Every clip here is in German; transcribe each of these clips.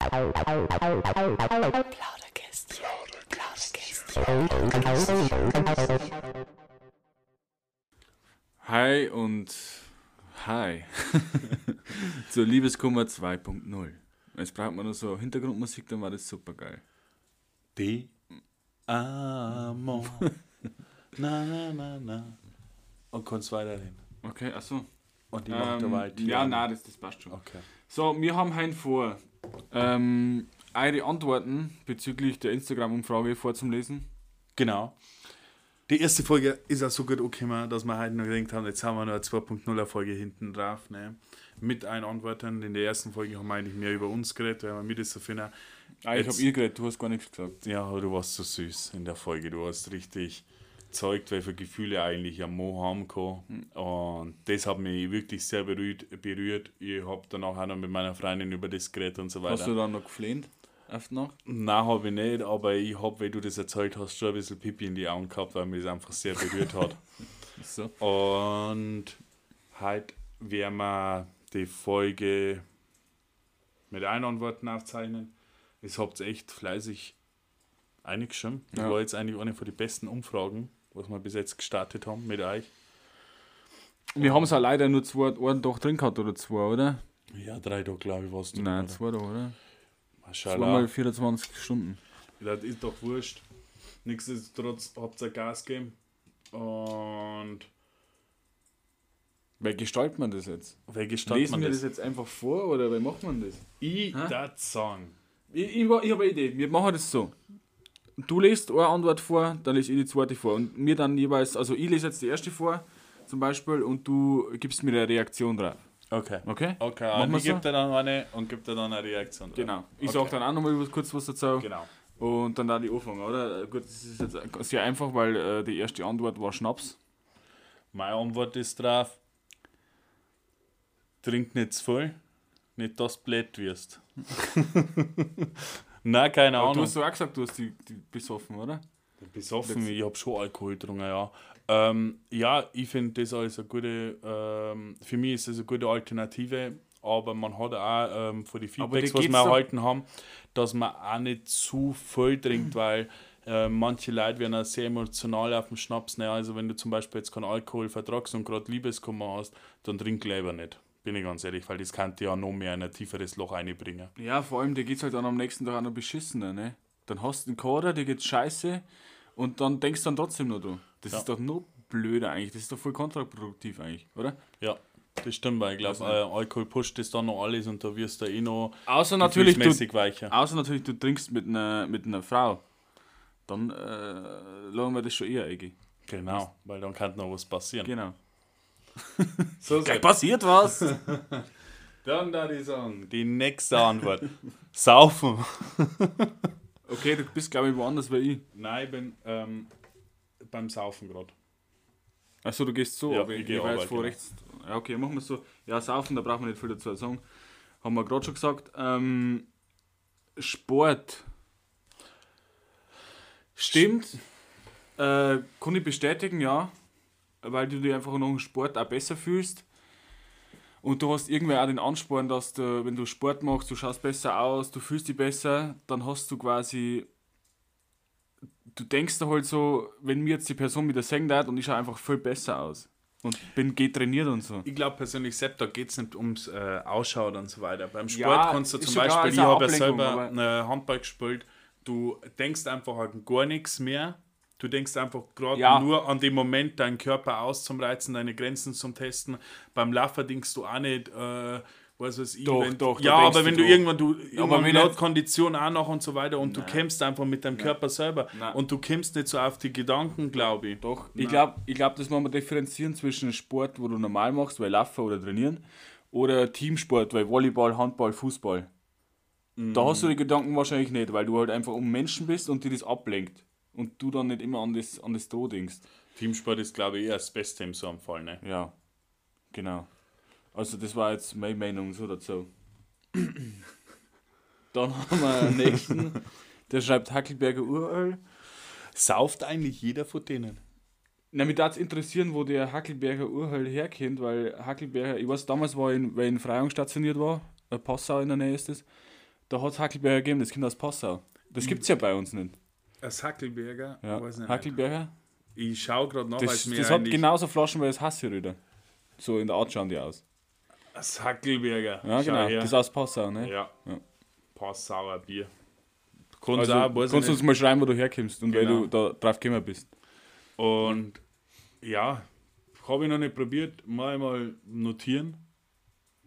Plauderkästchen. Plauderkästchen. Hi und hi zur Liebeskummer 2.0. Jetzt braucht man noch so Hintergrundmusik, dann war das super geil. Die Amo. na, na, na, na. Und kannst weiterreden. Okay, achso. Und die macht Ähm, dabei die ja, Amo. nein, das, das passt schon. Okay. So, wir haben heute vor, ähm, eure Antworten bezüglich der Instagram-Umfrage vorzulesen. Genau. Die erste Folge ist auch so gut angekommen, dass wir heute noch gedacht haben, jetzt haben wir noch eine 2.0er Folge hinten drauf. Ne? Mit ein Antworten. In der ersten Folge haben wir eigentlich mehr über uns geredet, weil wir mit das so finden. Ah, ich habe ihr geredet, du hast gar nichts gesagt. Ja, aber du warst so süß in der Folge. Du hast richtig gezeigt, welche Gefühle eigentlich am Mo haben kann. Und das hat mich wirklich sehr berührt. berührt. Ich habe danach auch noch mit meiner Freundin über das geredet und so Hast du weiter. dann noch geflehnt? Die Nacht? Nein, habe ich nicht, aber ich habe, wenn du das erzählt hast, schon ein bisschen Pipi in die Augen gehabt, weil mich das einfach sehr berührt hat. So. Und heute werden wir die Folge mit Einantworten aufzeichnen. Es habt echt fleißig eingeschrieben. Das Ja. war jetzt eigentlich eine von den besten Umfragen, was wir bis jetzt gestartet haben mit euch. Wir haben es auch leider nur zwei, einen Tag drin gehabt oder zwei, oder? Ja, drei Tage, glaube ich, warst du. Nein, oder? zwei Tage, oder? Zweimal 24 Stunden. Das ist doch wurscht. Nichtsdestotrotz habt ihr Gas gegeben. Und Wie gestaltet man das jetzt? wie gestaltet Lesen man wir das? das jetzt einfach vor oder wie macht man das? Ich das sagen. Ich, ich, ich habe eine Idee. Wir machen das so. Du liest eine Antwort vor, dann lese ich die zweite vor. Und mir dann jeweils, also ich lese jetzt die erste vor, zum Beispiel, und du gibst mir eine Reaktion drauf. Okay. Okay? Okay, wir ich gebe dir dann eine und gebe dir dann eine Reaktion. drauf. Genau. Ich Okay. sag dann auch nochmal kurz was dazu. Genau. Und dann da die anfangen, oder? Gut, das ist jetzt sehr einfach, weil äh, die erste Antwort war Schnaps. Meine Antwort ist drauf: Trink nicht zu viel, nicht dass du blöd wirst. Nein, keine Aber du Ahnung. hast so auch gesagt, du hast die, die besoffen, oder? Besoffen, ich habe schon Alkohol getrunken, ja. Ähm, ja, ich finde das als eine gute, ähm, für mich ist das eine gute Alternative, aber man hat auch ähm, von den Feedbacks, was wir doch- erhalten haben, dass man auch nicht zu viel trinkt, weil äh, manche Leute werden auch sehr emotional auf dem Schnaps. Ne? Also wenn du zum Beispiel jetzt keinen Alkohol vertragst und gerade Liebeskummer hast, dann trink lieber nicht. Bin ich ganz ehrlich, weil das kann dir ja noch mehr in ein tieferes Loch einbringen. Ja, vor allem, dir geht's halt dann am nächsten Tag auch noch beschissener, ne? Dann hast du einen Kader, dir geht's scheiße und dann denkst du dann trotzdem nur du. Das Ja. ist doch nur blöder eigentlich, das ist doch voll kontraproduktiv eigentlich, oder? Ja, das stimmt, weil ich glaube, Also- äh, Alkohol pusht das dann noch alles und da wirst du eh noch Außer natürlich, du, weicher. außer natürlich, du trinkst mit einer, mit einer Frau. Dann äh, lassen wir das schon eher eingehen. Genau, weil dann kann noch was passieren. Genau. So, Gleich passiert was! Dann da die sagen, die nächste Antwort. Saufen. okay, du bist glaube ich woanders wie ich. Nein, ich bin ähm, beim Saufen gerade. Achso, du gehst so, Ja, aber ich ich, geh ich war jetzt vor genau. rechts. Ja, okay, machen wir so. Ja, saufen, da brauchen wir nicht viel dazu sagen. Haben wir gerade schon gesagt. Ähm, Sport. Stimmt. Äh, kann ich bestätigen, ja. Weil du dich einfach nach dem Sport auch besser fühlst. Und du hast irgendwie auch den Ansporn, dass du, wenn du Sport machst, du schaust besser aus, du fühlst dich besser, dann hast du quasi du denkst da halt so, wenn mir jetzt die Person wieder sagen hat und ich schaue einfach viel besser aus. Und bin getrainiert und so. Ich glaube persönlich, selbst da geht es nicht ums äh, Ausschauen und so weiter. Beim Sport Ja, kannst du zum Beispiel, ich habe ja selber äh, Handball gespielt, du denkst einfach an gar nichts mehr. Du denkst einfach gerade Ja. nur an den Moment, deinen Körper auszumreizen, deine Grenzen zum Testen. Beim Laufen denkst du auch nicht, äh, was weiß ich. Doch, wenn, doch, Ja, aber wenn du doch. irgendwann, du irgendwann wenn laut Kondition auch noch und so weiter und du kämpfst einfach mit deinem Körper selber Nein. und du kämpfst nicht so auf die Gedanken, glaube ich. Doch, ich glaube, ich glaub, das muss man differenzieren zwischen Sport, wo du normal machst, weil Laufen oder Trainieren, oder Teamsport, weil Volleyball, Handball, Fußball. Da hast du die Gedanken wahrscheinlich nicht, weil du halt einfach um Menschen bist und dir das ablenkt. Und du dann nicht immer an das, an das Tod denkst. Teamsport ist, glaube ich, eher das Beste im so einem Fall. Ne? Ja, genau. Also das war jetzt meine Meinung so dazu. Dann haben wir einen nächsten, der schreibt Hackelberger Uröl. Sauft eigentlich jeder von denen? Na, mich würde interessieren, wo der Hackelberger Urhöll herkommt, weil Hackelberger, ich weiß, damals war ich in, weil ich in Freyung stationiert war, äh, Passau in der Nähe ist das, Da hat es Hackelberger gegeben, das kommt aus Passau. Das gibt es ja bei uns nicht. Ein Hackelberger? Ja. Weiß nicht. Hackelberger? Ich schaue gerade nach, weil Das, es mir das hat genauso Flaschen wie das Hassgerüder. So in der Art schauen die aus. Das Hackelberger. Ja, Schau genau. her. Das ist aus Passau, ne? Ja. Ja. Passauer Bier. Kannst Also, kannst du uns mal schreiben, wo du herkommst und weil Genau. du da drauf gekommen bist. Und ja, habe ich noch nicht probiert. Mal mal notieren.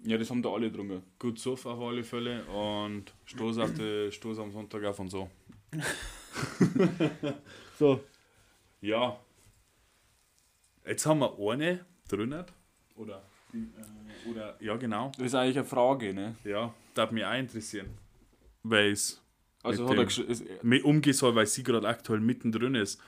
Ja, das haben da alle drunter. Gut Sof auf alle Fälle und Stoß, auf die, Stoß am Sonntag auf und so. So. Ja. Jetzt haben wir eine drinnen. Oder, äh, oder ja, genau. Das ist eigentlich eine Frage, ne? Ja, darf mich auch interessieren. Weil es Also Mit hat er dem- mir umgehen soll, weil sie gerade aktuell mittendrin ist.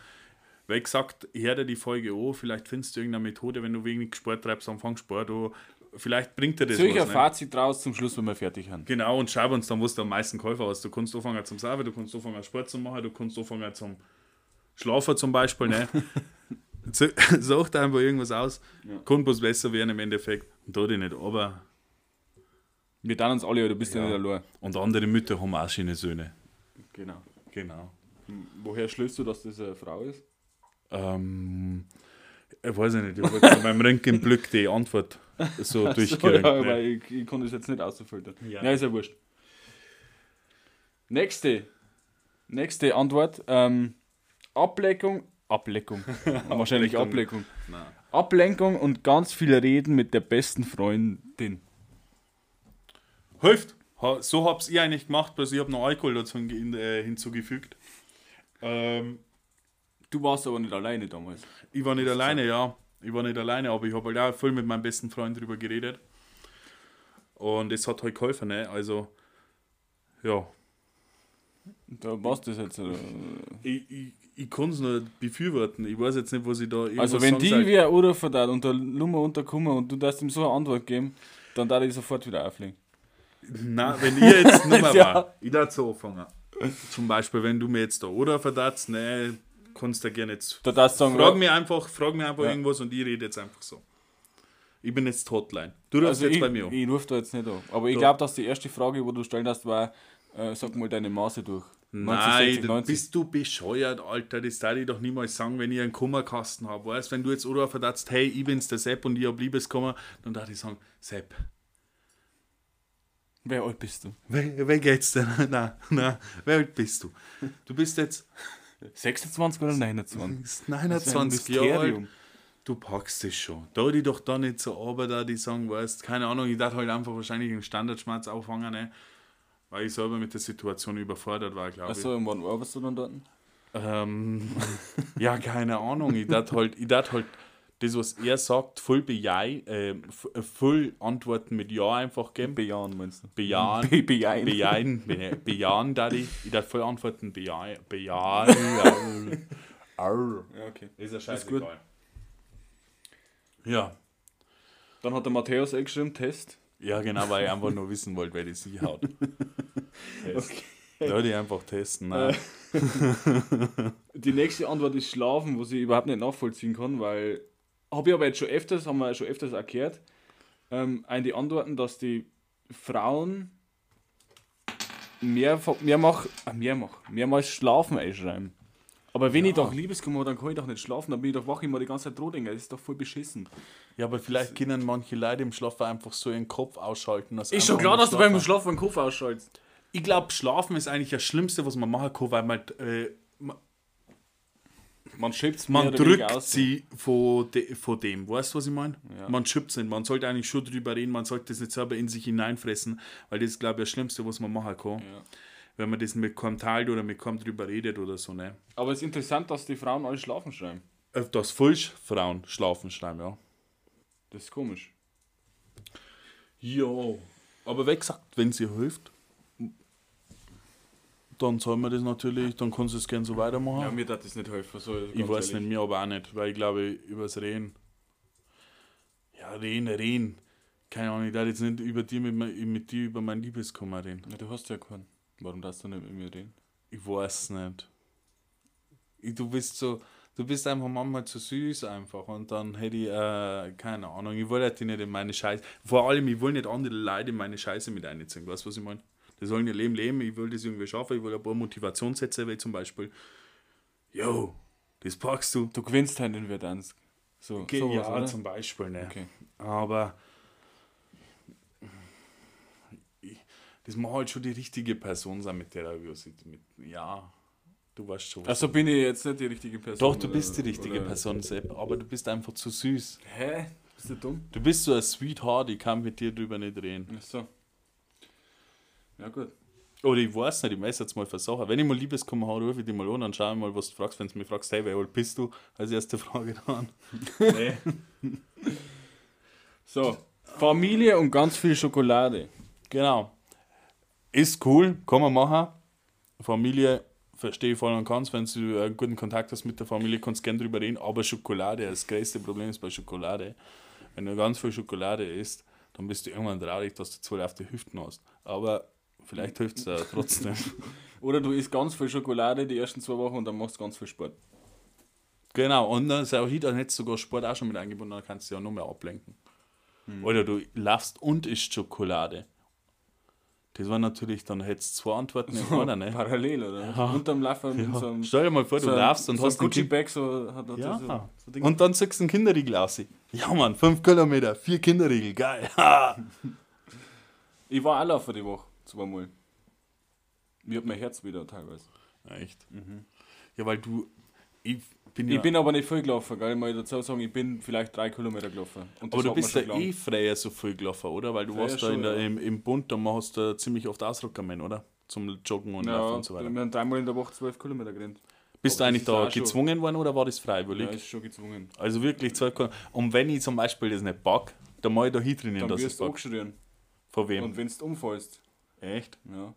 Weil gesagt, hör dir die Folge an, vielleicht findest du irgendeine Methode, wenn du wenig Sport treibst, am Anfang Sport an. Vielleicht bringt dir das ein was. Ne? Fazit draus zum Schluss, wenn wir fertig haben? Genau, und schau uns dann, was du am meisten Käufer hast. Du kannst anfangen zum Sauber, du kannst anfangen Sport zu machen, du kannst anfangen zum Schlafen zum Beispiel. Ne? Such dir einfach irgendwas aus, Ja. kann bloß besser werden im Endeffekt. Und da dich nicht, aber. Wir tun uns alle, du bist ja, Ja. nicht allein. Und andere Mütter haben auch schöne Söhne. Genau. Genau. Woher schließt du, dass das eine Frau ist? Ähm, ich weiß nicht, ich habe beim Röntgenblick die Antwort so durchgerückt. ja, ne? weil ich, ich konnte es jetzt nicht ausfiltern. Ja. Ja. ist ja wurscht. Nächste. Nächste Antwort. Ähm, Ablenkung. Ablenkung. Wahrscheinlich Ablenkung. Nein. Ablenkung und ganz viel Reden mit der besten Freundin. Hilft. So hab's ich eigentlich gemacht, bloß ich habe noch Alkohol dazu äh, hinzugefügt. Ähm, Du warst aber nicht alleine damals. ich war nicht alleine, ja. Ich war nicht alleine, aber ich habe halt auch viel mit meinem besten Freund drüber geredet. Und es hat halt geholfen, ne? Also, ja. Da warst du das jetzt. Oder? Ich, ich, ich kann es nur befürworten. Ich weiß jetzt nicht, was ich da Also, wenn die wie anrufen da und der Nummer unterkommen und du darfst ihm so eine Antwort geben, dann darf ich sofort wieder auflegen. Nein, wenn ihr jetzt nicht mehr Ja. war, ich darf so anfangen. Zum Beispiel, wenn du mir jetzt da oder verdatzt, ne, kannst du gerne jetzt. Da darfst du sagen, Frag mir einfach, frag mir einfach Ja. irgendwas und ich rede jetzt einfach so. Ich bin jetzt Hotline. Du rufst also jetzt ich, bei mir an. ich rufe da jetzt nicht an. Aber ich Da. glaube, dass die erste Frage, wo du stellen hast, war, äh, sag mal deine Maße durch. 90, Nein, 60, da 90. bist du bescheuert, Alter. Das darf ich doch niemals sagen, wenn ich einen Kummerkasten habe. Weißt wenn du jetzt oder verdatzt, hey, ich bin's der Sepp und ich hab Liebeskummer, dann darf ich sagen, Sepp, Wer alt bist du? wer, wer geht's denn? nein, nein, wer alt bist du? Du bist jetzt 26 oder 29? bist Das ist ein 29 Jahre alt. Du packst es schon. Da die doch da nicht so aber da die sagen, weißt, keine Ahnung, ich darf halt einfach wahrscheinlich einen Standardschmerz auffangen, ne? weil ich selber mit der Situation überfordert war, glaube ich. Achso, und wann arbeitest du dann dort? Ähm, ja, keine Ahnung. Ich darf halt, ich darf halt das, was er sagt, voll bejahen, äh, f- äh, voll Antworten mit Ja einfach geben. Bejahen, meinst du? Bejahen. Be bejahen. Bejahen, be bejahen, Daddy. Ich darf voll antworten, bejahen. Bejahen. ja. Arr. Ja, okay. Ist ja Ist gut. scheißegal. Ja. Dann hat der Matthäus eingeschrieben, Test. Ja, genau, weil ich einfach nur wissen wollte, wer die sie haut. Test. Da die einfach testen. Nein. Die nächste Antwort ist Schlafen, was ich überhaupt nicht nachvollziehen kann, weil habe ich aber jetzt schon öfters, haben wir schon öfters erklärt, ähm, die Antworten, dass die Frauen mehr, mehr mach, mehr mach, mehrmals schlafen einschreiben. Aber wenn ich doch Liebeskummer habe, dann kann ich doch nicht schlafen, dann bin ich doch wach immer die ganze Zeit droh, Das ist doch voll beschissen. Ja, aber vielleicht können manche Leute im Schlaf einfach so ihren Kopf ausschalten. Ist schon klar, dass du beim schlafen. Schlafen den Kopf ausschaltest. Ich glaube, Schlafen ist eigentlich das Schlimmste, was man machen kann, weil man, äh, man, schiebt es man drückt sie von, de, von dem. Weißt du, was ich meine? Ja. Man schiebt sie nicht. Man sollte eigentlich schon drüber reden, man sollte das nicht selber in sich hineinfressen, weil das ist, glaube ich, das Schlimmste, was man machen kann. Ja. Wenn man das mit keinem teilt oder mit keinem drüber redet oder so. Ne? Aber es ist interessant, dass die Frauen alle schlafen schreiben. Äh, Dass falsch Frauen schlafen schreiben, ja. Das ist komisch. Ja, aber wie gesagt, wenn sie hilft, dann soll man das natürlich, dann kannst du es gerne so weitermachen. Ja, mir darf das nicht helfen. So, ich weiß ehrlich. nicht, mir aber auch nicht, weil ich glaube, übers Reden. Ja, reden, reden. Keine Ahnung, ich darf jetzt nicht über dir mit, mit dir über mein Liebeskummer reden. Ja, du hast ja keinen. Warum darfst du nicht mit mir reden? Ich weiß nicht. Ich, du bist so, du bist einfach manchmal zu süß einfach und dann hätte ich, äh, keine Ahnung, ich wollte dich nicht in meine Scheiße, vor allem, ich will nicht andere Leute in meine Scheiße mit einziehen, weißt du, was ich meine? Die sollen ihr Leben leben, ich will das irgendwie schaffen, ich will ein paar Motivationssätze, wie zum Beispiel, yo, das packst du. Du gewinnst halt in Verdansk. So, Okay, sowas, ja, oder? zum Beispiel, ne. Okay. Aber ich- das muss halt schon die richtige Person sein, mit der er übersieht. Mit, ja, du weißt schon. Also bin ich jetzt nicht die richtige Person. Doch, du bist die richtige oder- Person, Sepp, aber du bist einfach zu süß. Hä? Bist du dumm? Du bist so ein Sweetheart, ich kann mit dir drüber nicht reden. Ach so. Ja, gut. Oder ich weiß nicht, ich weiß jetzt mal versuchen. Wenn ich mal Liebeskummer habe, rufe ich dich mal an und schau mal, was du fragst. Wenn du mich fragst, hey, alt bist du? Als erste Frage dann. nee. So, Familie und ganz viel Schokolade. Genau. Ist cool, kann man machen. Familie verstehe ich voll und ganz. Wenn du einen guten Kontakt hast mit der Familie, kannst du gerne drüber reden. Aber Schokolade, das größte Problem ist bei Schokolade, wenn du ganz viel Schokolade isst, dann bist du irgendwann traurig, dass du zwar auf die Hüften hast. Aber vielleicht hilft es ja trotzdem. Oder du isst ganz viel Schokolade die ersten zwei Wochen und dann machst du ganz viel Sport. genau, und dann ist auch hier, dann hättest du sogar Sport auch schon mit eingebunden, dann kannst du ja noch mehr ablenken. Oder du laufst und isst Schokolade. Das war natürlich, dann hättest du zwei Antworten in einer, ne? Parallel, oder? Unterm Laufen mit so einem, Stell dir mal vor, du so laufst und so hast ein Gucci-Bag, so hat er Ja. so, so Ding. Und dann zückst du einen Kinderriegel aus. Ja, Mann, 5 Kilometer, 4 Kinderriegel, geil. Ich war auch laufen die Woche, zweimal. Mir hat mein Herz wieder teilweise. Ja, echt? Ja, weil du. Ich bin Ich ja. bin aber nicht viel gelaufen, gell? Ich muss dazu sagen, ich bin vielleicht drei Kilometer gelaufen. Aber du bist ja eh freier so viel gelaufen, oder? Weil du Freier warst da schon, der, ja. im, im Bund, da machst du ziemlich oft Ausdruckermen, oder? Zum Joggen und Ja, Laufen und so weiter. wir haben dreimal in der Woche zwölf Kilometer gerannt. Bist du eigentlich da schon- gezwungen worden oder war das freiwillig? Ja, ist schon gezwungen. Also wirklich 12 Kilometer. Und wenn ich zum Beispiel das nicht pack, dann muss ich da hintrainieren, dass ich wirst du pack. Von wem? Und wenn du umfällst. Echt? Ja.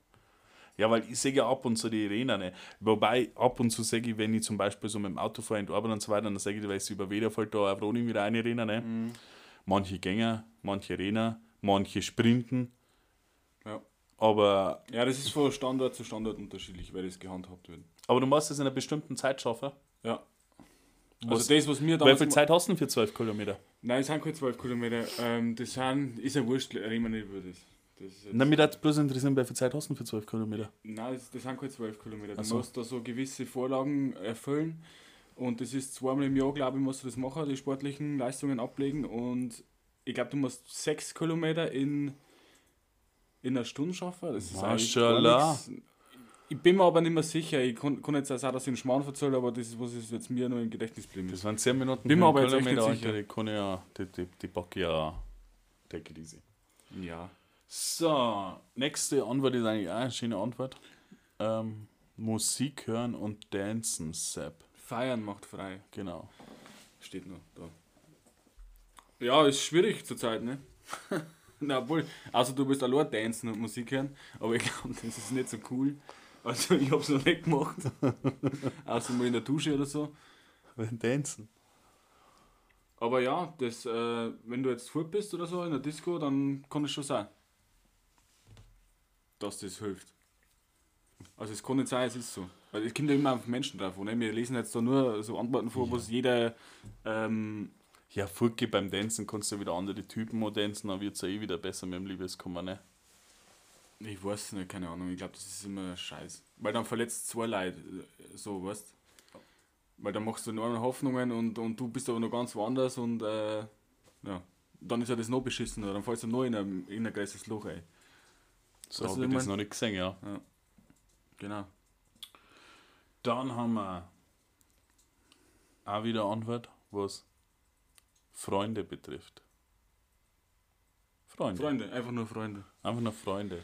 Ja, weil ich sehe ja ab und zu die Rennen. Ne? Wobei ab und zu sage ich, wenn ich zum Beispiel so mit dem Auto fahre in die Arbeit und so weiter, dann sage ich, weil über Wederfeld da auf Roning wieder eine Rennen. Ne? Mhm. Manche Gänger, manche Renner, manche sprinten. Ja. Aber, ja, das ist von Standort zu Standort unterschiedlich, weil das gehandhabt wird. aber du musst es in einer bestimmten Zeit schaffen. Ja. Was- Also das, was mir Wie viel Zeit hast du denn für 12 Kilometer? Nein, es sind keine 12 Kilometer. Ähm, das sind... Ist ja wurscht, reden wir nicht über das. Na, mich würde bloß interessieren, wie viel Zeit hast du für 12 Kilometer? Nein, das, das sind keine 12 Kilometer. Du so. musst da so gewisse Vorlagen erfüllen. Und das ist zweimal im Jahr, glaube ich, musst du das machen, die sportlichen Leistungen ablegen. Und ich glaube, du musst 6 Kilometer in, in einer Stunde schaffen. Das ist Maschallah. Ich bin mir aber nicht mehr sicher. Ich kann, kann jetzt auch sagen, dass ich einen Schmarrn erzähle, aber das ist, was ist jetzt mir noch im Gedächtnis geblieben Das waren 10 Minuten. Bin mir aber jetzt echt nicht sicher. Die kann ja, die, die, die packe ja, take it easy. Ja. So, nächste Antwort ist eigentlich auch eine schöne Antwort. Ähm, Musik hören und dancen, Sepp. Feiern macht frei. Genau. Steht noch da. Ja, ist schwierig zurzeit, ne? Na, obwohl, also du willst allein tanzen und Musik hören, aber ich glaube, das ist nicht so cool. Also ich hab's noch nicht gemacht. Außer mal in der Dusche oder so. Dancen. Aber ja, das, äh, wenn du jetzt fort bist oder so in der Disco, dann kann es schon sein. Dass das hilft. Also es kann nicht sein, es ist so. Weil es kommt ja immer auf Menschen drauf. Ne? Wir lesen jetzt da nur so Antworten vor, was jeder ähm, Ja, Furki beim Dancen kannst du wieder andere Typen auch dancen, dann wird es ja eh wieder besser mit dem Liebeskummer, ne? Ich weiß nicht, keine Ahnung. Ich glaube, das ist immer Scheiß. Weil dann verletzt zwei Leute, so, weißt Weil dann machst du enorme Hoffnungen und, und du bist aber noch ganz woanders und äh, ja, dann ist ja das noch beschissener. Dann fällst du noch in ein, in ein großes Loch ein. So du, habe ich das noch nicht gesehen, ja. Genau. Dann haben wir auch wieder eine Antwort, was Freunde betrifft. Freunde. Freunde, einfach nur Freunde. Einfach nur Freunde.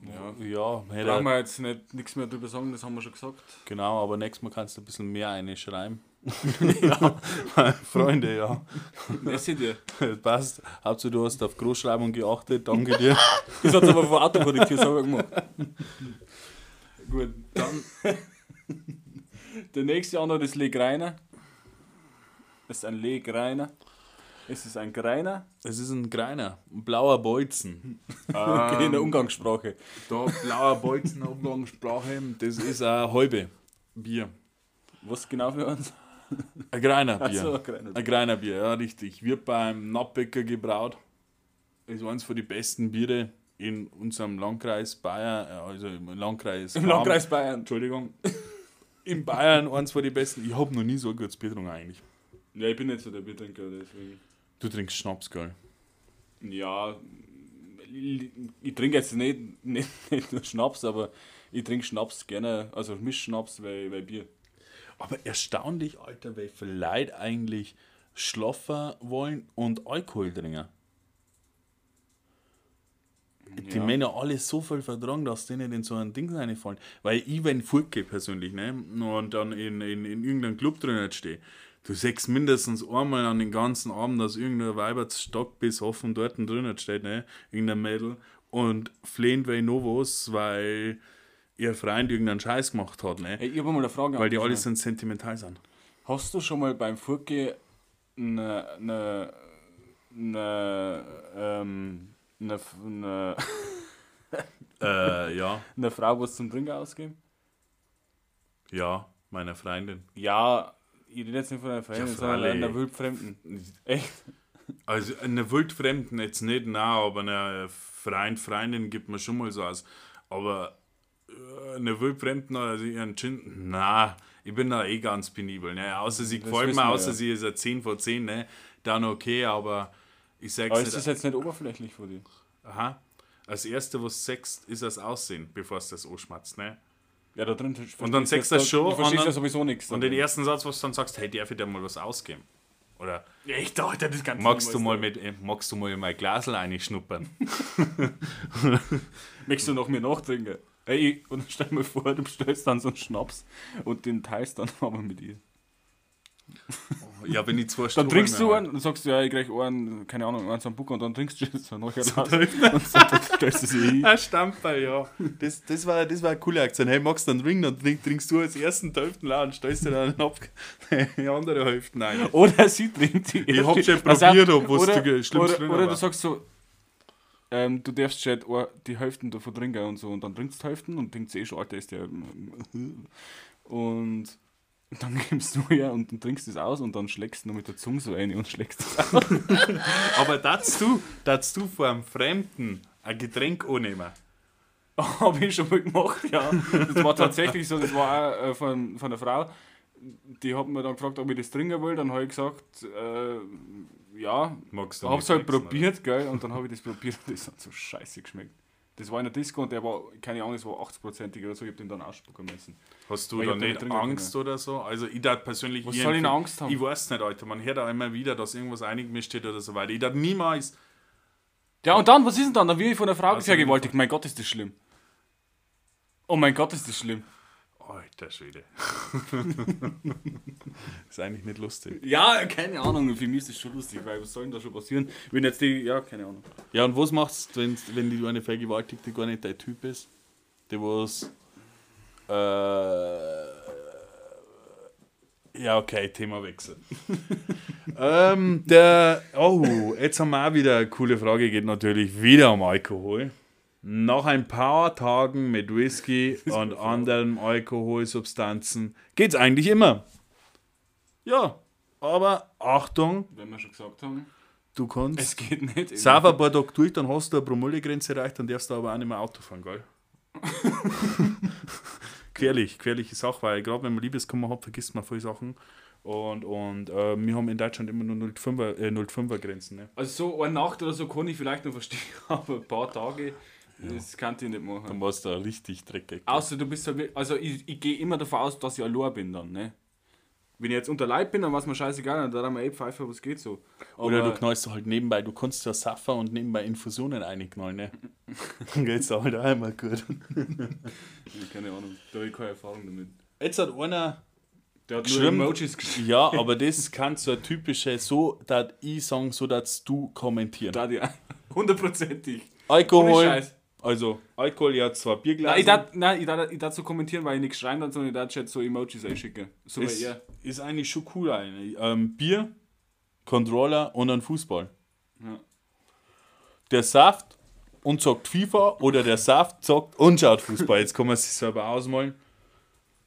Ja. Ja, hätte- Brauchen wir jetzt nicht nichts mehr drüber sagen, das haben wir schon gesagt. Genau, aber nächstes Mal kannst du ein bisschen mehr einschreiben. ja, Freunde, ja. Merci dir. Passt. Hauptsache, du hast auf Großschreibung geachtet. Danke dir. Das hat aber von Autokorrektur sauber gemacht. Gut, dann. Der nächste Antwort ist Legreiner. Es ist ein Legreiner. Es ist ein Greiner. Es ist ein Greiner, ein blauer Bolzen. Okay, in der Umgangssprache. Da blauer Bolzen, Umgangssprache, das ist ein halbe Bier. Was genau für uns? Ein Greiner Bier. So, ein Greiner Bier. Ein Greiner Bier, ja, richtig. Wird beim Nappbecker gebraut. Ist eines von den besten Biere in unserem Landkreis Bayern, äh, also im Landkreis. Im Landkreis Bayern. Entschuldigung. In Bayern eins von den besten. Ich habe noch nie so ein gutes Bier getrunken eigentlich. Ja, ich bin nicht so der Biertrinker, deswegen. Du trinkst Schnaps, gell? Ja, ich, ich trinke jetzt nicht, nicht, nicht nur Schnaps, aber ich trinke Schnaps gerne, also Mischschnaps, weil, weil Bier. Aber erstaunlich, Alter, weil viele Leute eigentlich schlafen wollen und Alkohol trinken. Die Ja. Männer alle so viel vertragen, dass die nicht in so ein Ding reinfallen. Weil ich, wenn ich fortgehe persönlich, ne, und dann in, in, in irgendeinem Club drin stehe, du siehst mindestens einmal an den ganzen Abend, dass irgendein Weiberstock bis offen dort drinnen steht, ne, irgendein Mädel, und flehnt weil noch was, weil ihr Freund irgendeinen Scheiß gemacht hat, ne. Hey, ich habe mal eine Frage. Weil die alle dich. sind sentimental sind. Hast du schon mal beim Fortgehen eine, eine, eine, ähm, eine, eine, Äh, ja, eine Frau was zum Trinken ausgeben? ja, meine Freundin. Ja, ich rede jetzt nicht von einer Freundin, Ja, sondern einer Wildfremden. Echt? Also eine Wildfremden jetzt nicht, nein, aber eine Freund, Freundin gibt mir schon mal so aus. Aber eine Wildfremden, also ihren Gin, na, ich bin da eh ganz penibel, ne? Außer sie Das gefällt mir, außer ja. sie ist ein 10 von 10, ne? Dann okay, aber ich sag's Aber nicht. ist das jetzt nicht oberflächlich von dir? Aha. Als erste, was du sagst, ist das Aussehen, bevor es das anschmatzt, ne? Ja, da drin. Und dann sagst du das schon Du verstehst und ja sowieso nichts. Und den ersten Satz, was du dann sagst, hey, darf ich dir mal was ausgeben? Oder Echt, Alter, das kannst magst du mal mit, äh, magst du mal mein Glasel einschnuppern? Möchtest du noch mir nachtrinken? Ey, und stell mir vor, du bestellst dann so einen Schnaps und den teilst dann aber mit ihr. ja, wenn ich zwei Dann trinkst du einen, dann sagst du, ja, ich krieg einen, keine Ahnung, einen Sambuca und dann trinkst du es dann nachher raus. und dann stellst du sie hin. Ein Stammball, ja. Das, das, war, das war eine coole Aktion. Hey, magst du einen Ring, dann trink, trinkst du als ersten die Hälfte leer und stellst dir dann ab die andere Hälfte rein. Oder sie trinkt die Ich hab erste- schon Pass probiert, ob was oder, die Schlimmste oder, oder du sagst so, ähm, du darfst schon ein- die Hälfte davon trinken und so und dann trinkst du die Hälfte und denkst eh schon, Alter, ist der und dann gibst du ja und dann trinkst es aus und dann schlägst du noch mit der Zunge so eine und schlägst es aus. Aber darfst du, darfst du vor einem Fremden ein Getränk annehmen? Habe ich schon mal gemacht, ja. Das war tatsächlich so, das war auch äh, von, von einer Frau, die hat mir dann gefragt, ob ich das trinken will. Dann habe ich gesagt, äh, ja. Magst du Hab's halt mixen, probiert, gell, und dann habe ich das probiert und das hat so scheiße geschmeckt. Das war in der Disco und der war, keine Ahnung, das war 80%ig oder so, ich hab den dann ausspucken müssen. Hast du Weil da nicht Angst oder so? Also ich darf persönlich... Was soll ich Angst haben? Ich weiß nicht, Alter. Man hört auch immer wieder, dass irgendwas eingemischt steht oder so weiter. Ich darf niemals... Ja, und dann, was ist denn dann? Dann wird ich von einer Frau Also, vergewaltigt. Mein Gott, ist das schlimm. Oh mein Gott, ist das schlimm. Alter Schwede. ist eigentlich nicht lustig. Ja, keine Ahnung, für mich ist das schon lustig, weil was soll denn da schon passieren? Wenn jetzt die, ja, keine Ahnung. Ja, und was machst du, wenn, wenn die eine Vergewaltigte gar nicht dein Typ ist? Die was. Äh, ja, okay, Thema wechseln. ähm, der. Oh, jetzt haben wir auch wieder eine coole Frage, geht natürlich wieder um Alkohol. Nach ein paar Tagen mit Whisky und anderen Alkoholsubstanzen geht's eigentlich immer. Ja, aber Achtung, Wenn wir schon gesagt haben, du kannst. es geht nicht. Sauf ein paar Tage durch, dann hast du eine Promillegrenze erreicht, dann darfst du aber auch nicht mehr Auto fahren, gell? querlich, querliche Sache, weil gerade wenn man Liebeskummer hat, vergisst man viele Sachen. Und, und äh, wir haben in Deutschland immer nur 0,5er äh, 0,5er Grenzen. Ne? Also so eine Nacht oder so kann ich vielleicht noch verstehen, aber ein paar Tage, das kann ich nicht machen. Dann warst du richtig dreckig. Außer du bist halt, wirklich- also ich, ich gehe immer davon aus, dass ich allein bin dann, ne? Wenn ich jetzt unter Leib bin, dann war es mir scheißegal, dann haben wir eh Pfeife, was geht so. Aber Oder du knallst halt nebenbei, du kannst ja Saffer und nebenbei Infusionen einknallen, ne? Dann geht's da halt auch immer gut. Ja, keine Ahnung, da habe ich keine Erfahrung damit. Jetzt hat einer Der hat Geschrieben- nur Emojis geschrieben. Ja, aber das kann so ein typische, so, dass ich sagen, so dass du kommentieren. Hundertprozentig. Alkohol. Also Alkohol, ja, zwar Bierglas. Nein, ich darf, nein, ich darf, ich darf so kommentieren, weil ich nichts schreiben darf, sondern ich darf jetzt so Emojis einschicken. So ist, er. ist eigentlich schon cool. Eine. Ähm, Bier, Controller und ein Fußball. Ja. Der Saft und zockt FIFA oder der Saft zockt und schaut Fußball. Jetzt kann man sich selber ausmalen.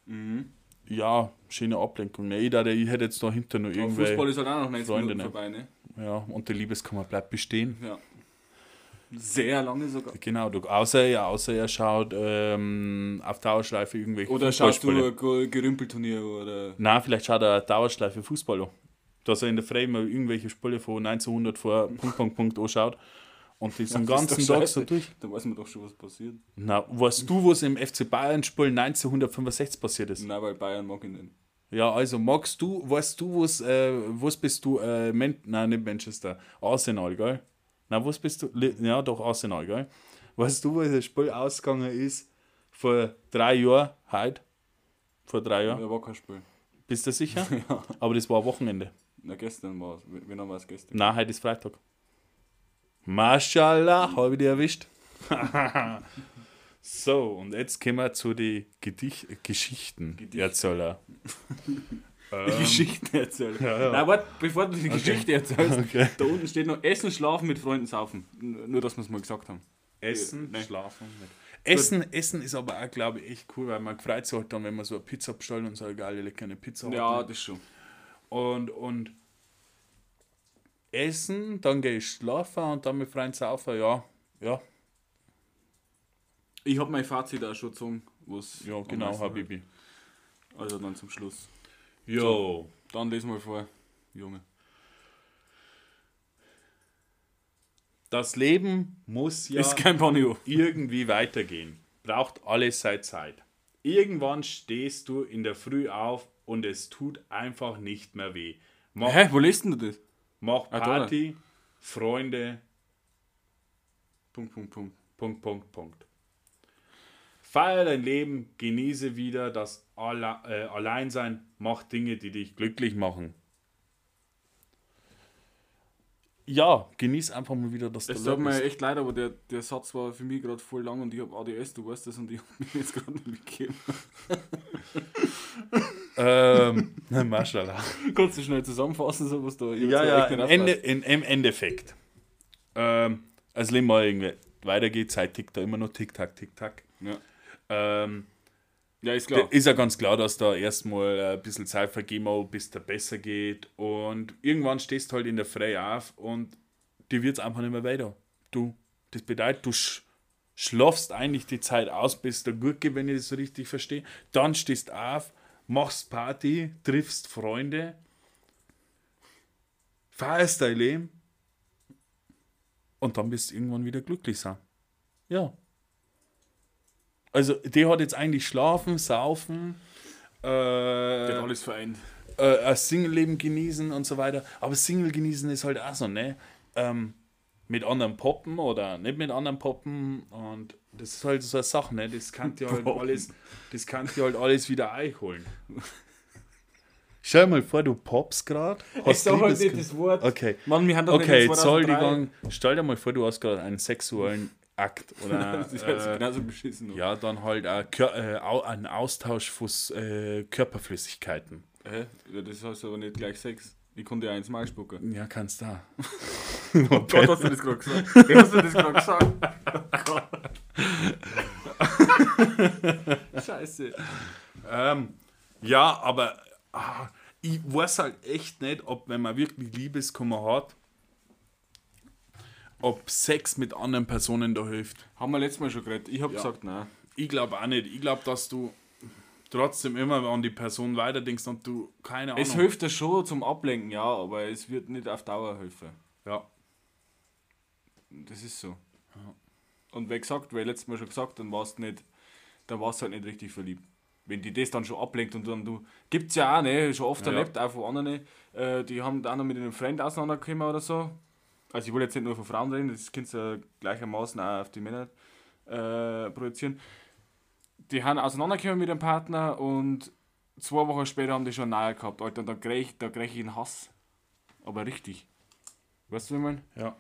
Mhm. Ja, schöne Ablenkung. Ne? Ich, dachte, ich hätte jetzt da hinter nur Aber irgendwie. Fußball ist halt auch noch 90 Freunde, Minuten vorbei, ne? Ja, und die Liebeskammer bleibt bestehen. Ja. Sehr lange sogar. Genau, du, außer, ja, außer er schaut ähm, auf Dauerschleife irgendwelche Oder schaust du Gerümpelturnier oder. Nein, vielleicht schaut er Dauerschleife Fußball an. Dass er in der Frame irgendwelche Spiele von 1900 vor Punkt, Punkt, Punkt anschaut und die den Das ist ganzen Tag so durch. Da weiß man doch schon, was passiert. Na, weißt du, was im FC Bayern Spiel 1965 passiert ist? Nein, weil Bayern mag ihn nicht. Ja, also magst du, weißt du, was, äh, was bist du, äh, Man nein, nicht Manchester, Arsenal, gell? Na, was bist du? Ja, doch, Arsenal, gell? Weißt du, was das Spiel ausgegangen ist vor drei Jahren, heute? Vor drei Jahren? Ja, war kein Spiel. Bist du sicher? Aber das war Wochenende. Na, gestern war es. Wenn haben wir es gestern? Nein, heute ist Freitag. Mashallah, habe ich dich erwischt. so, und jetzt kommen wir zu den Gedicht Geschichten. Gedicht. Erzähler. Die Geschichte erzählen. Ja, ja. Nein, warte, bevor du die Geschichte erzählst, Okay. da unten steht noch Essen, Schlafen, mit Freunden saufen. Nur, dass wir es mal gesagt haben. Essen, Nein. schlafen. Nicht. Essen, Essen ist aber auch, glaube ich, echt cool, weil man freut sich halt dann, wenn man so eine Pizza bestellt und so eine geile, leckere Pizza Ja, hat. das schon. Und, und Essen, dann gehe ich schlafen und dann mit Freunden saufen, ja. Ja, Ich habe mein Fazit auch schon gezogen. Was ja genau, Habibi. Also dann zum Schluss. Jo. Dann lesen wir vor, Junge. Das Leben muss ja irgendwie weitergehen. Braucht alles seine Zeit. Irgendwann stehst du in der Früh auf und es tut einfach nicht mehr weh. Mach, Hä, wo liest denn du das? mach Ah. Party, Freunde, Punkt, Punkt, Punkt. Punkt, Punkt, Punkt. Feier dein Leben, genieße wieder das Alle äh, Alleinsein, mach Dinge, die dich glücklich machen. Ja, genieß einfach mal wieder das Es tut mir echt leid, aber der, der Satz war für mich gerade voll lang und ich habe ADS, du weißt das, und ich habe mich jetzt gerade nicht mitgegeben. ähm, Maschallah. Kannst du schnell zusammenfassen, so was da Ja, ja, im, Ende, in, im Endeffekt. Ähm, als Leben mal irgendwie weitergeht, Zeit tickt da immer noch Tick-Tack, Tick-Tack. Ja. Ähm, ja, ist klar. ist ja ganz klar, dass da erstmal ein bisschen Zeit vergehen muss, bis der besser geht. Und irgendwann stehst du halt in der Frei auf und dir wird es einfach nicht mehr weiter. Du, das bedeutet, du sch schlafst eigentlich die Zeit aus, bis der geht, wenn ich das so richtig verstehe. Dann stehst auf, machst Party, triffst Freunde, feierst dein Leben und dann bist du irgendwann wieder glücklich sein. Ja. Also, der hat jetzt eigentlich schlafen, saufen, Der äh, hat alles vereint. äh, ein Single-Leben genießen und so weiter. Aber Single genießen ist halt auch so, ne? Ähm, mit anderen poppen oder nicht mit anderen poppen und das ist halt so eine Sache, ne? Das kann dir halt alles, das kann dir halt alles wieder einholen. Stell dir mal vor, du poppst gerade. Ich sag halt nicht das Wort. Okay. Mann, wir haben doch Okay, nicht 2003. Entschuldigung. Stell dir mal vor, du hast gerade einen sexuellen Akt oder Das ist jetzt äh, genauso beschissen. oder? ja, dann halt ein, Kör äh, au- ein Austausch von äh, Körperflüssigkeiten. Hä? Das heißt aber nicht gleich Sex. Ich konnte ja eins Mal spucken. Ja, kannst da. Oh Gott, hast du das gerade gesagt? Hast du das gerade gesagt? Oh. Scheiße. Ähm, ja, aber ah, ich weiß halt echt nicht, ob, wenn man wirklich Liebeskummer hat, ob Sex mit anderen Personen da hilft. Haben wir letztes Mal schon geredet. Ich habe gesagt, nein. Ich glaube auch nicht. Ich glaube, dass du trotzdem immer an die Person weiterdenkst und du keine Ahnung. Es hilft ja schon zum Ablenken, ja, aber es wird nicht auf Dauer helfen. Ja. Das ist so. Und wie gesagt, weil letztes Mal schon gesagt, dann warst du nicht, dann warst du halt nicht richtig verliebt. Wenn die das dann schon ablenkt und dann du. Gibt's ja auch, ne, schon oft Ja. erlebt, auch von anderen, äh, die haben da noch mit einem Freund auseinandergekommen oder so. Also ich will jetzt nicht nur von Frauen reden, das kannst du ja gleichermaßen auch auf die Männer äh, projizieren. Die haben auseinandergekommen mit dem Partner und zwei Wochen später haben die schon nahe gehabt, Alter, und da krieg ich, da krieg ich einen Hass. Aber richtig. Weißt du, wie ich mein? ja.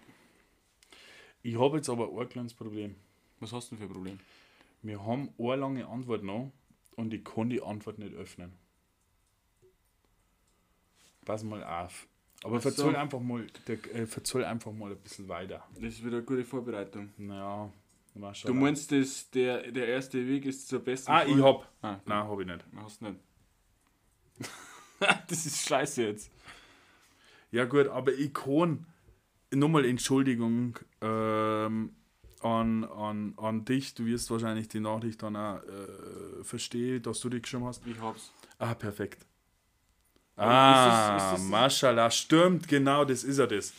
Ich habe jetzt aber ein kleines Problem. Was hast du denn für ein Problem? Wir haben eine lange Antwort noch und ich kann die Antwort nicht öffnen. Pass mal auf. Aber Ach so. verzöll einfach mal, der, äh, verzöll einfach mal ein bisschen weiter. Das ist wieder eine gute Vorbereitung. Naja, mal Du schauen. meinst, dass der, der erste Weg ist zur besten Ah, ich Folge? hab. Ah, Nein, hab ich nicht. Hast du nicht. das ist scheiße jetzt. Ja gut, aber ich kann, nochmal Entschuldigung, ähm, an, an, an dich. Du wirst wahrscheinlich die Nachricht dann auch äh, verstehen, dass du die geschrieben hast. Ich hab's. Ah, perfekt. Ah, ist es- ist es- Mashallah, stimmt, genau, das ist ja das.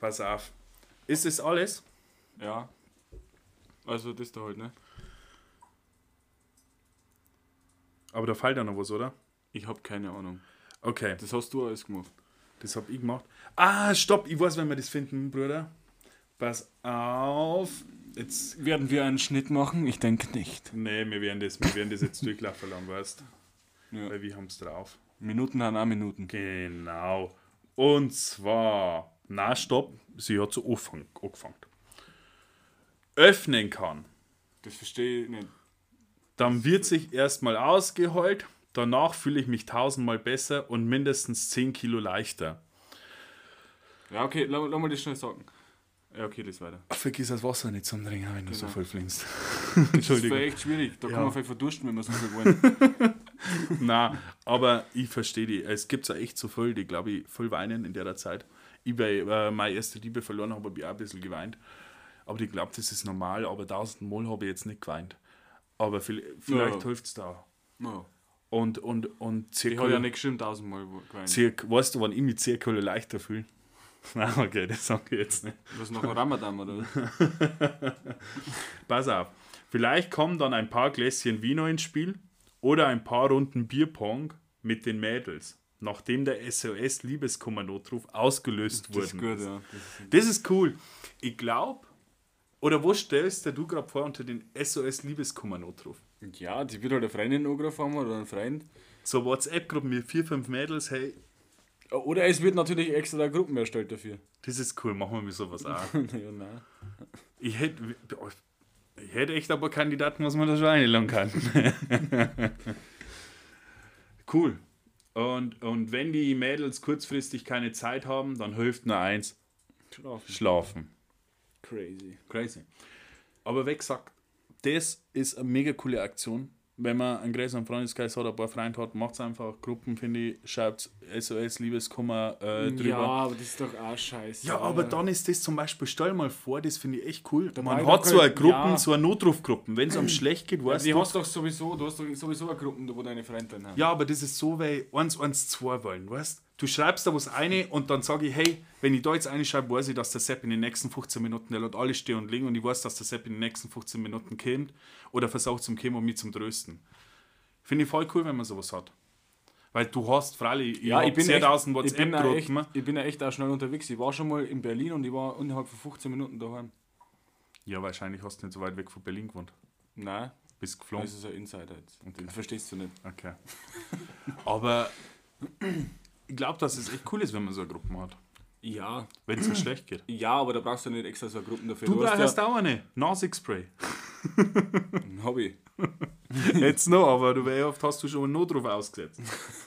Pass auf. Ist das alles? Ja. Also das da halt, ne? Aber da fällt ja noch was, oder? Ich hab keine Ahnung. Okay, Das hast du alles gemacht. das hab ich gemacht. Ah, stopp, ich weiß, wenn wir das finden, Bruder. Pass auf. Jetzt. Werden wir einen Schnitt machen? Ich denke nicht. Nee, wir werden das, wir werden das jetzt durchlaufen lassen, weißt Ja. Weil wir haben es drauf. Minuten haben auch Minuten. Genau. Und zwar. Na, stopp. Sie hat so angefangen. angefangen. Öffnen kann. Das verstehe ich nicht. Dann wird sich erstmal ausgeheult. Danach fühle ich mich tausendmal besser und mindestens 10 Kilo leichter. Ja, okay, lass, lass mal das schnell sagen. Ja, okay, das weiter. Ach, vergiss das Wasser nicht zum Trinken, wenn du so Genau. voll flimmst. Das ist echt schwierig. Da Ja. kann man viel verdursten, wenn man so viel wollen. Na, aber ich verstehe die. Es gibt ja echt so viel, die, glaube ich, voll weinen in der Zeit. Ich bei äh, meine erste Liebe verloren habe, habe ich auch ein bisschen geweint. Aber ich glaube, das ist normal, aber tausendmal habe ich jetzt nicht geweint. Aber viel, vielleicht Ja. hilft es da. Ja. Und, und, und Ich circa, habe ja nicht geschrieben tausendmal geweint. circa, weißt du, wann ich mich circa leichter fühle? Na, okay, das sage ich jetzt nicht. Was nach dem Ramadan, oder? Pass auf. Vielleicht kommen dann ein paar Gläschen Vino ins Spiel oder ein paar Runden Bierpong mit den Mädels, nachdem der SOS Liebeskummer-Notruf ausgelöst Das wurde. ist gut, ja. Das ist- cool. Ich glaube, oder wo stellst du gerade vor unter den SOS Liebeskummer-Notruf? Ja, die wird halt eine Freundin angerufen haben oder ein Freund. So WhatsApp-Gruppen mit vier, fünf Mädels, hey, Oder es wird natürlich extra Gruppen erstellt dafür. das ist cool, machen wir mit sowas auch. ja, nein. Ich hätte, ich hätte echt aber Kandidaten, was man da schon einladen kann. cool. Und, und wenn die Mädels kurzfristig keine Zeit haben, dann hilft nur eins: Schlafen. Schlafen. Crazy. Crazy. Aber wie gesagt, das ist eine mega coole Aktion. Wenn man einen größeren Freundeskreis hat, ein paar Freunde hat, macht es einfach Gruppen, finde ich, schreibt SOS Liebeskummer äh, drüber. Ja, aber das ist doch auch scheiße. Ja, aber dann ist das zum Beispiel, stell mal vor, das finde ich echt cool. mach Man hat so eine Gruppen, ja. so eine Notrufgruppen. Wenn es einem schlecht geht, Ja, weißt die du. hast doch sowieso, du hast doch sowieso eine Gruppe, wo deine Freunde haben. Ja, aber das ist so, weil 1, 1, 2 wollen, weißt du? Schreibst da was eine und dann sage ich, hey, wenn ich da jetzt eine schreibe, weiß ich, dass der Sepp in den nächsten 15 Minuten, der lässt alles stehen und liegen und ich weiß, dass der Sepp in den nächsten 15 Minuten kommt oder versucht zum kommen und mich zum Trösten. Finde ich voll cool, wenn man sowas hat. Weil du hast, freilich, Ja, ich bin, 10.000 ich, bin auch echt, WhatsApp-Gruppen. ich bin ja echt auch schnell unterwegs. Ich war schon mal in Berlin und ich war innerhalb von 15 Minuten daheim. Ja, wahrscheinlich hast du nicht so weit weg von Berlin gewohnt. Nein, Bist geflogen. das ist ein Insider jetzt. Den verstehst du nicht. Okay. Aber ich glaube, dass es echt cool ist, wenn man so eine Gruppe hat. Ja. Wenn es so schlecht geht. Ja, aber da brauchst du nicht extra so eine Gruppen dafür. Du hast brauchst ja auch eine. Nasigspray. ein Hobby. Jetzt noch, aber du, wie oft hast du schon einen Notruf ausgesetzt?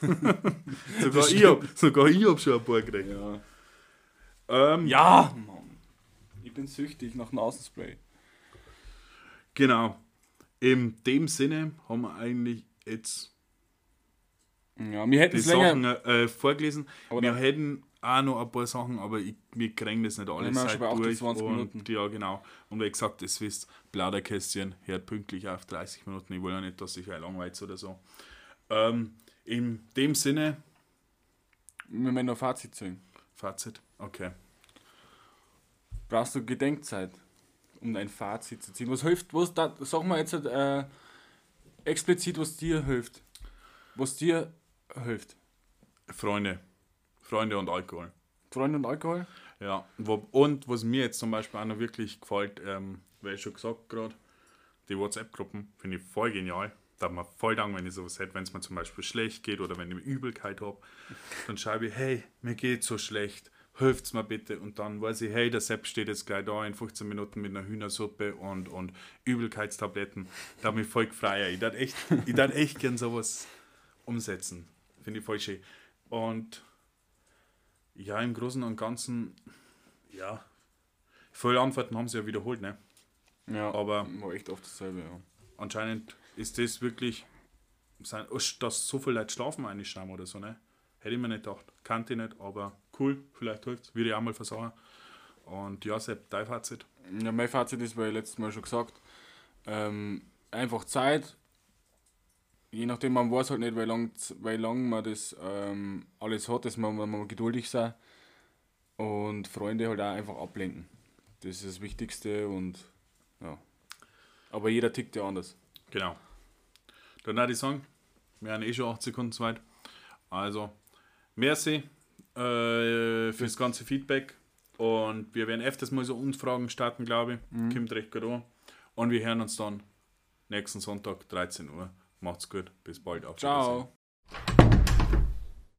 sogar, ich hab, sogar ich hab schon ein paar gekriegt. Ja. Ähm, Ja, Mann. Ich bin süchtig nach einem Außenspray. Genau. In dem Sinne haben wir eigentlich jetzt Ja, wir hätten die es länger. Sachen äh, vorgelesen. Aber wir hätten auch noch ein paar Sachen, aber ich, wir kriegen das nicht alles wir halt schon bei durch. 28 und, Minuten. Ja, genau. Und wie gesagt, das wisst, Plauderkästchen hört pünktlich auf 30 Minuten. Ich will ja nicht, dass sich ein langweilt oder so. Ähm, in dem Sinne, Wir müssen noch Fazit ziehen. Fazit. Okay. Brauchst du Gedenkzeit, um ein Fazit zu ziehen? Was hilft, was da, sag mal jetzt äh, explizit, was dir hilft. Was dir hilft. Freunde. Freunde und Alkohol. Freunde und Alkohol? Ja, wo, und was mir jetzt zum Beispiel auch noch wirklich gefällt, ähm, weil ich schon gesagt gerade, die WhatsApp-Gruppen finde ich voll genial. Da hat man voll Dank, wenn ich sowas hätte, wenn es mir zum Beispiel schlecht geht oder wenn ich Übelkeit habe, dann schreibe ich, hey, mir geht so schlecht, hilft's mir bitte. Und dann weiß ich, hey, der Sepp steht jetzt gleich da in 15 Minuten mit einer Hühnersuppe und, und Übelkeitstabletten. Da habe ich voll gefreut. Ich darf echt, ich darf echt gern sowas umsetzen. Finde ich voll schön. Und ja, im Großen und Ganzen, ja, viele Antworten haben sie ja wiederholt, ne? Ja, Aber war echt oft dasselbe, ja. anscheinend ist das wirklich, sein- dass so viele Leute schlafen eigentlich schreiben oder so, ne? Hätte ich mir nicht gedacht. Kannte ich nicht, aber cool, vielleicht hilft Würde ich auch mal versagen. Und ja, Sepp, dein Fazit. Ja, mein Fazit ist, weil ich letztes Mal schon gesagt, ähm, einfach Zeit. Je nachdem, man weiß halt nicht, wie lang, wie lang man das ähm, alles hat, dass man, man, man geduldig sein und Freunde halt auch einfach ablenken. Das ist das Wichtigste und ja. Aber jeder tickt ja anders. Genau. Dann würde ich sagen, wir haben eh schon 8 Sekunden zu weit. Also, merci äh, fürs ganze Feedback. Und wir werden öfters mal so Umfragen starten, glaube ich. Kommt recht gut an. Und wir hören uns dann nächsten Sonntag, 13 Uhr. Macht's gut. Bis bald. Auf. Ciao.